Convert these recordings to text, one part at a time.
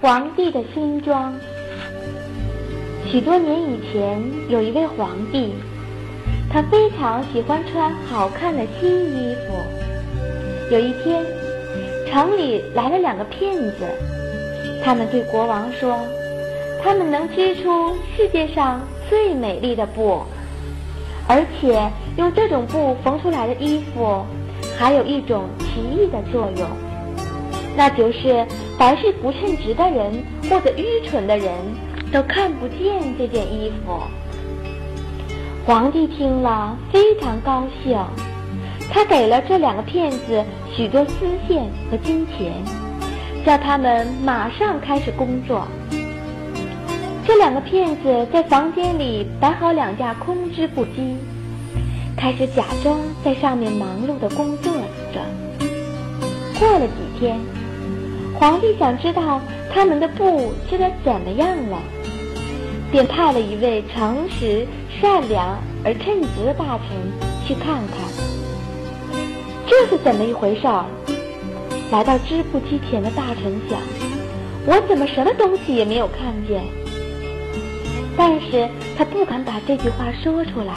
皇帝的新装。许多年以前，有一位皇帝，他非常喜欢穿好看的新衣服。有一天，城里来了两个骗子，他们对国王说，他们能织出世界上最美丽的布，而且用这种布缝出来的衣服，还有一种奇异的作用，那就是。凡是不称职的人或者愚蠢的人，都看不见这件衣服。皇帝听了非常高兴，他给了这两个骗子许多丝线和金钱，叫他们马上开始工作。这两个骗子在房间里摆好两架空织布机，开始假装在上面忙碌的工作着。过了几天。皇帝想知道他们的布织得怎么样了，便派了一位诚实、善良而称职的大臣去看看，这是怎么一回事儿？来到织布机前的大臣想：我怎么什么东西也没有看见？但是他不敢把这句话说出来，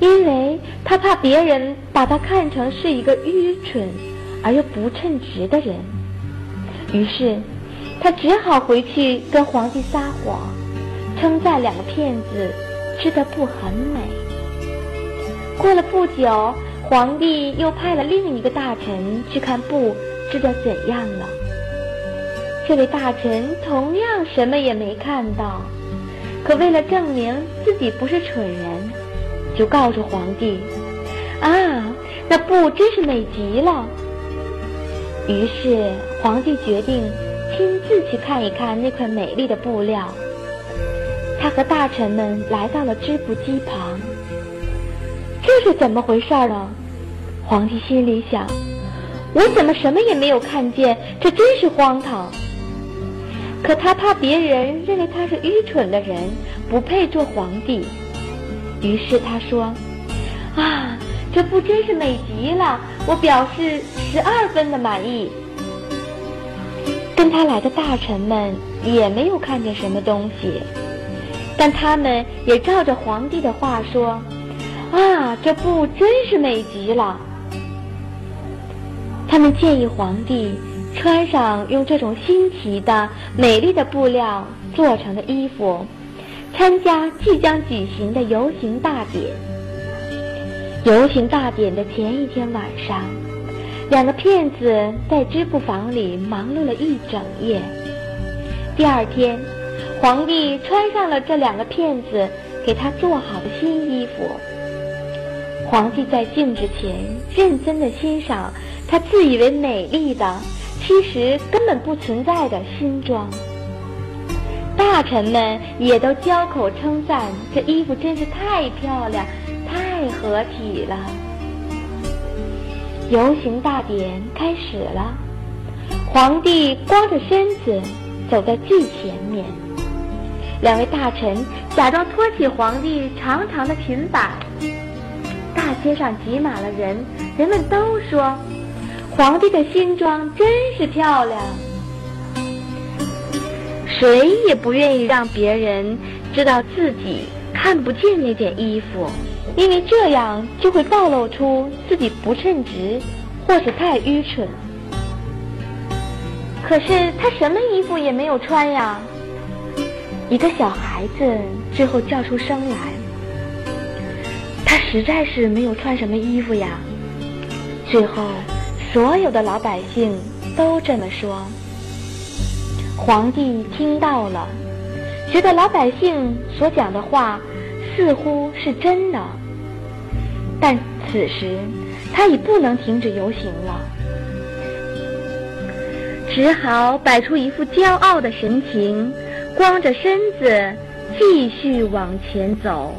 因为他怕别人把他看成是一个愚蠢而又不称职的人。于是，他只好回去跟皇帝撒谎，称赞两个骗子织的布很美。过了不久，皇帝又派了另一个大臣去看布织的怎样了。这位大臣同样什么也没看到，可为了证明自己不是蠢人，就告诉皇帝：“啊，那布真是美极了。”于是，皇帝决定亲自去看一看那块美丽的布料。他和大臣们来到了织布机旁。这是怎么回事呢？皇帝心里想：我怎么什么也没有看见？这真是荒唐。可他怕别人认为他是愚蠢的人，不配做皇帝。于是他说：“啊。”这布真是美极了，我表示十二分的满意。跟他来的大臣们也没有看见什么东西，但他们也照着皇帝的话说：“啊，这布真是美极了。”他们建议皇帝穿上用这种新奇的、美丽的布料做成的衣服，参加即将举行的游行大典。游行大典的前一天晚上，两个骗子在织布房里忙碌了一整夜。第二天，皇帝穿上了这两个骗子给他做好的新衣服。皇帝在镜子前认真的欣赏他自以为美丽的，其实根本不存在的新装。大臣们也都交口称赞这衣服真是太漂亮。太合体了！游行大典开始了，皇帝光着身子走在最前面，两位大臣假装托起皇帝长长的裙摆。大街上挤满了人，人们都说皇帝的新装真是漂亮。谁也不愿意让别人知道自己看不见那件衣服。因为这样就会暴露出自己不称职，或是太愚蠢。可是他什么衣服也没有穿呀。一个小孩子最后叫出声来：“他实在是没有穿什么衣服呀。”最后，所有的老百姓都这么说。皇帝听到了，觉得老百姓所讲的话似乎是真的。但此时，他已不能停止游行了，只好摆出一副骄傲的神情，光着身子继续往前走。